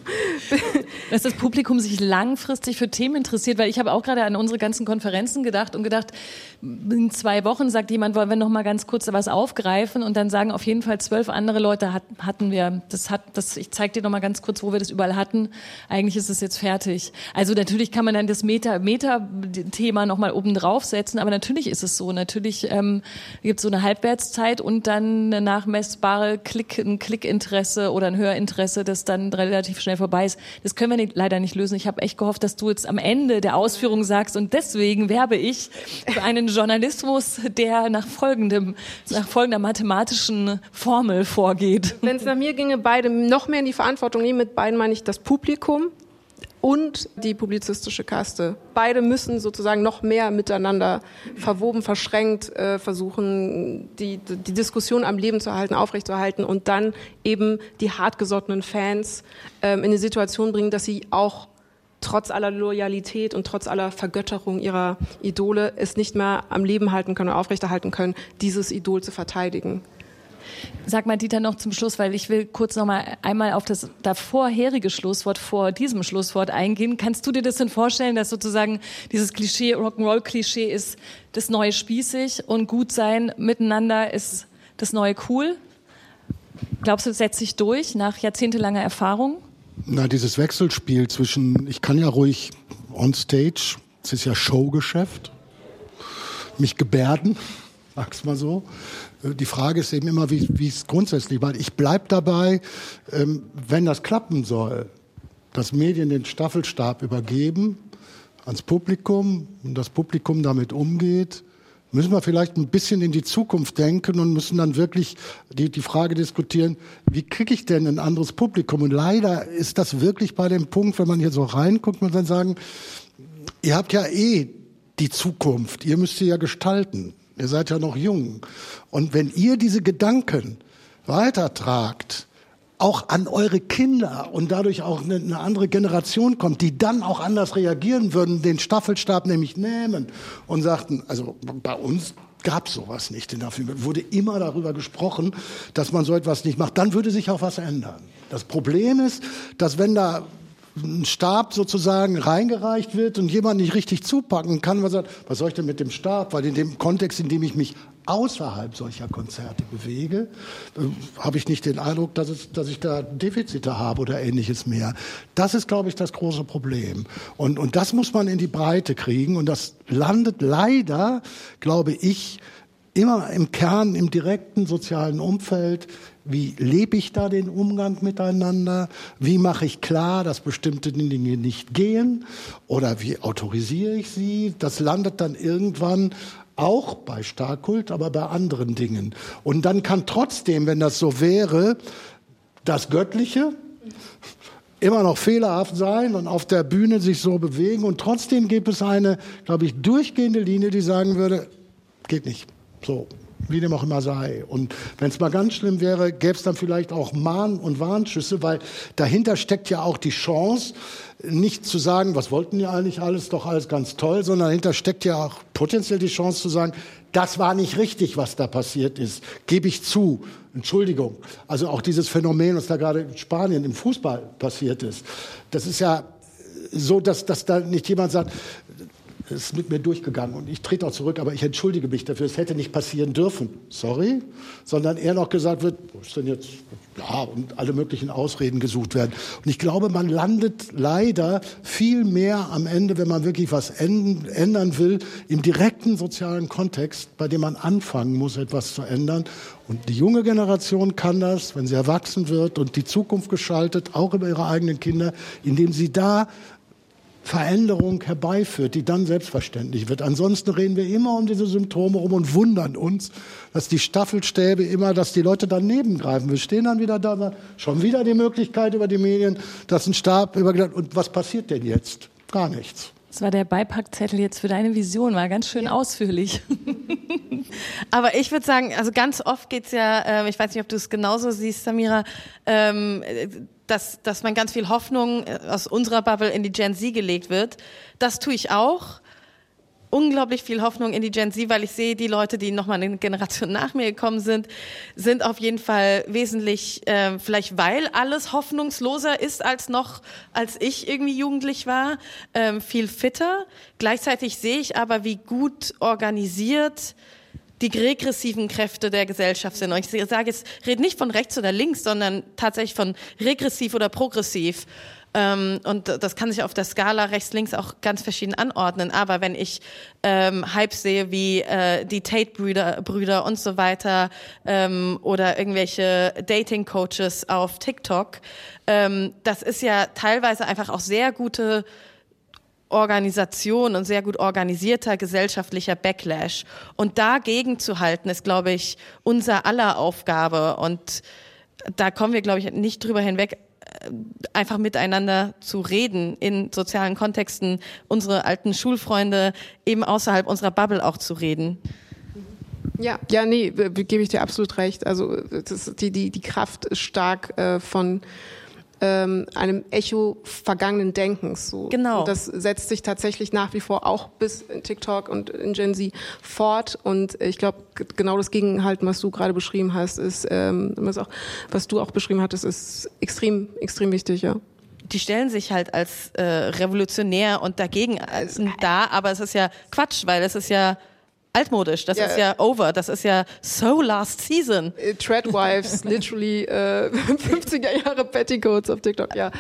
dass das Publikum sich langfristig für Themen interessiert, weil ich habe auch gerade an unsere ganzen Konferenzen gedacht und gedacht, in zwei Wochen sagt jemand, wollen wir noch mal ganz kurz was aufgreifen und dann sagen auf jeden Fall zwölf andere Leute hat, hatten wir. Das hat, das, ich zeige dir noch mal ganz kurz, wo wir das überall hatten. Eigentlich ist es jetzt fertig. Also natürlich kann man dann das Meta, Meta-Thema noch mal oben draufsetzen, aber natürlich ist es so. Natürlich ähm, gibt es so eine Halbwertszeit und dann eine nachmessbare Klick, ein Klickinteresse oder ein Hörinteresse, das dann relativ schnell vorbei ist. Das können wir nicht, leider nicht lösen. Ich habe echt gehofft, dass du jetzt am Ende der Ausführung sagst und deswegen werbe ich für einen Journalismus, der nach folgendem, nach folgender mathematischen Formel vorgeht. Wenn es nach mir ginge, beide noch mehr in die Verantwortung nehmen. Mit beiden meine ich das Publikum, und die publizistische Kaste. Beide müssen sozusagen noch mehr miteinander verwoben, verschränkt äh, versuchen, die, die Diskussion am Leben zu erhalten, aufrechtzuerhalten und dann eben die hartgesottenen Fans ähm, in eine Situation bringen, dass sie auch trotz aller Loyalität und trotz aller Vergötterung ihrer Idole es nicht mehr am Leben halten können, aufrechterhalten können, dieses Idol zu verteidigen. Sag mal, Dieter, noch zum Schluss, weil ich will kurz noch mal einmal auf das davorherige Schlusswort vor diesem Schlusswort eingehen. Kannst du dir das denn vorstellen, dass sozusagen dieses Klischee, Rock'n'Roll-Klischee ist das neue spießig und gut sein miteinander ist das neue cool? Glaubst du, es setzt sich durch nach jahrzehntelanger Erfahrung? Na, dieses Wechselspiel zwischen, ich kann ja ruhig on stage, es ist ja Showgeschäft, mich gebärden, sag's mal so, die Frage ist eben immer, wie, wie es grundsätzlich war. Ich bleibe dabei, ähm, wenn das klappen soll, dass Medien den Staffelstab übergeben ans Publikum und das Publikum damit umgeht, müssen wir vielleicht ein bisschen in die Zukunft denken und müssen dann wirklich die, die Frage diskutieren, wie kriege ich denn ein anderes Publikum? Und leider ist das wirklich bei dem Punkt, wenn man hier so reinguckt, man dann sagen, ihr habt ja eh die Zukunft, ihr müsst sie ja gestalten. Ihr seid ja noch jung. Und wenn ihr diese Gedanken weitertragt, auch an eure Kinder und dadurch auch eine, andere Generation kommt, die dann auch anders reagieren würden, den Staffelstab nämlich nehmen und sagten, also bei uns gab sowas nicht in der Film. Wurde immer darüber gesprochen, dass man so etwas nicht macht. Dann würde sich auch was ändern. Das Problem ist, dass wenn da ein Stab sozusagen reingereicht wird und jemand nicht richtig zupacken kann, man sagt, was soll ich denn mit dem Stab? Weil in dem Kontext, in dem ich mich außerhalb solcher Konzerte bewege, äh, habe ich nicht den Eindruck, dass, es, dass ich da Defizite habe oder ähnliches mehr. Das ist, glaube ich, das große Problem. Und, und das muss man in die Breite kriegen. Und das landet leider, glaube ich, immer im Kern, im direkten sozialen Umfeld, wie lebe ich da den Umgang miteinander? Wie mache ich klar, dass bestimmte Dinge nicht gehen? Oder wie autorisiere ich sie? Das landet dann irgendwann auch bei Starkkult, aber bei anderen Dingen. Und dann kann trotzdem, wenn das so wäre, das Göttliche immer noch fehlerhaft sein und auf der Bühne sich so bewegen. Und trotzdem gibt es eine, glaube ich, durchgehende Linie, die sagen würde, geht nicht. So, wie dem auch immer sei. Und wenn es mal ganz schlimm wäre, gäbe es dann vielleicht auch Mahn- und Warnschüsse, weil dahinter steckt ja auch die Chance, nicht zu sagen, was wollten die eigentlich alles, doch alles ganz toll, sondern dahinter steckt ja auch potenziell die Chance zu sagen, das war nicht richtig, was da passiert ist, gebe ich zu. Entschuldigung. Also auch dieses Phänomen, was da gerade in Spanien im Fußball passiert ist, das ist ja so, dass, dass da nicht jemand sagt, ist mit mir durchgegangen und ich trete auch zurück, aber ich entschuldige mich dafür. Es hätte nicht passieren dürfen, sorry, sondern eher noch gesagt wird, wo ist denn jetzt, ja, und alle möglichen Ausreden gesucht werden. Und ich glaube, man landet leider viel mehr am Ende, wenn man wirklich was ändern will, im direkten sozialen Kontext, bei dem man anfangen muss, etwas zu ändern. Und die junge Generation kann das, wenn sie erwachsen wird und die Zukunft gestaltet, auch über ihre eigenen Kinder, indem sie da Veränderung herbeiführt, die dann selbstverständlich wird. Ansonsten reden wir immer um diese Symptome rum und wundern uns, dass die Staffelstäbe immer, dass die Leute daneben greifen. Wir stehen dann wieder da, schon wieder die Möglichkeit über die Medien, dass ein Stab übergedacht und was passiert denn jetzt? Gar nichts. Das war der Beipackzettel jetzt für deine Vision, war ganz schön ja. ausführlich. Aber ich würde sagen, also ganz oft geht's ja, äh, ich weiß nicht, ob du es genauso siehst, Samira, ähm, dass, dass man ganz viel Hoffnung äh, aus unserer Bubble in die Gen Z gelegt wird. Das tue ich auch. Unglaublich viel Hoffnung in die Gen Z, weil ich sehe, die Leute, die nochmal eine Generation nach mir gekommen sind, sind auf jeden Fall wesentlich, äh, vielleicht weil alles hoffnungsloser ist als noch, als ich irgendwie jugendlich war, ähm, viel fitter. Gleichzeitig sehe ich aber, wie gut organisiert die regressiven Kräfte der Gesellschaft sind. Und ich sage jetzt, rede nicht von rechts oder links, sondern tatsächlich von regressiv oder progressiv. Ähm, und das kann sich auf der Skala rechts-links auch ganz verschieden anordnen. Aber wenn ich ähm, Hypes sehe wie äh, die Tate-Brüder Brüder und so weiter ähm, oder irgendwelche Dating-Coaches auf TikTok, ähm, das ist ja teilweise einfach auch sehr gute Organisation und sehr gut organisierter gesellschaftlicher Backlash. Und dagegen zu halten, ist, glaube ich, unser aller Aufgabe. Und da kommen wir, glaube ich, nicht drüber hinweg, äh, einfach miteinander zu reden in sozialen Kontexten, unsere alten Schulfreunde eben außerhalb unserer Bubble auch zu reden. Ja, ja, nee, gebe ich dir absolut recht. Also das, die, die, die Kraft ist stark äh, von ähm, einem Echo vergangenen Denkens. So. Genau. Und das setzt sich tatsächlich nach wie vor auch bis in TikTok und in Gen Z fort. Und ich glaube, genau das Gegenhalten, was du gerade beschrieben hast, ist, ähm, was, auch, was du auch beschrieben hattest, ist extrem, extrem wichtig, ja die stellen sich halt als äh, revolutionär und dagegen äh, da, aber es ist ja Quatsch, weil es ist ja altmodisch. Das ja. ist ja over. Das ist ja so last season. Äh, Treadwives, literally äh, 50er Jahre Petticoats auf TikTok, ja.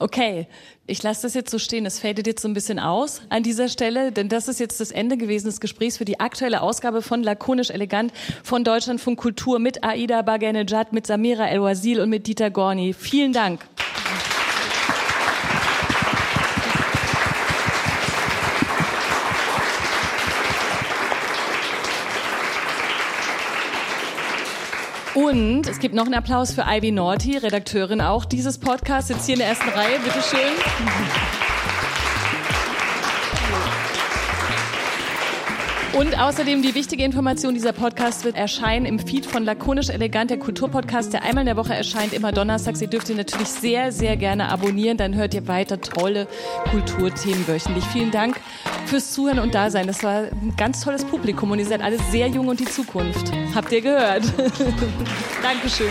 Okay, ich lasse das jetzt so stehen. Es fadet jetzt so ein bisschen aus an dieser Stelle, denn das ist jetzt das Ende gewesen des Gesprächs für die aktuelle Ausgabe von Lakonisch Elegant von Deutschlandfunk Kultur mit Aida Baganejad, mit Samira El-Wazil und mit Dieter Gorni. Vielen Dank. Und es gibt noch einen Applaus für Ivy Naughty, Redakteurin auch dieses Podcasts, sitzt hier in der ersten Reihe, bitteschön. Und außerdem die wichtige Information, dieser Podcast wird erscheinen im Feed von Lakonisch Elegant, der Kulturpodcast, der einmal in der Woche erscheint, immer donnerstags. Ihr dürft ihn natürlich sehr, sehr gerne abonnieren, dann hört ihr weiter tolle Kulturthemen wöchentlich. Vielen Dank fürs Zuhören und Dasein. Das war ein ganz tolles Publikum und ihr seid alle sehr jung und die Zukunft. Habt ihr gehört? Dankeschön.